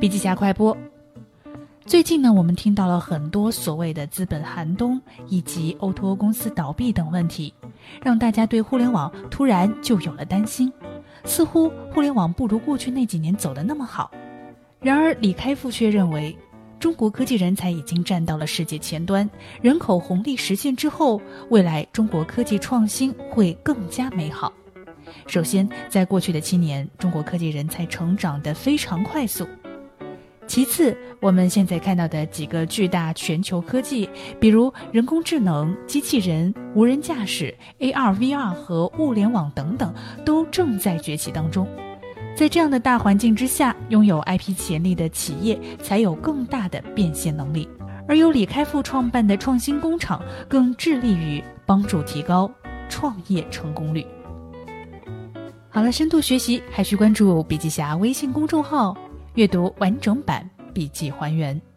笔记侠快播。最近呢，我们听到了很多所谓的资本寒冬以及 O T O 公司倒闭等问题，让大家对互联网突然就有了担心，似乎互联网不如过去那几年走得那么好。然而，李开复却认为，中国科技人才已经站到了世界前端，人口红利实现之后，未来中国科技创新会更加美好。首先，在过去的七年，中国科技人才成长得非常快速。其次，我们现在看到的几个巨大全球科技，比如人工智能、机器人、无人驾驶、AR、VR 和物联网等等，都正在崛起当中。在这样的大环境之下，拥有 IP 潜力的企业才有更大的变现能力。而由李开复创办的创新工厂，更致力于帮助提高创业成功率。好了，深度学习还需关注笔记侠微信公众号，阅读完整版笔记还原。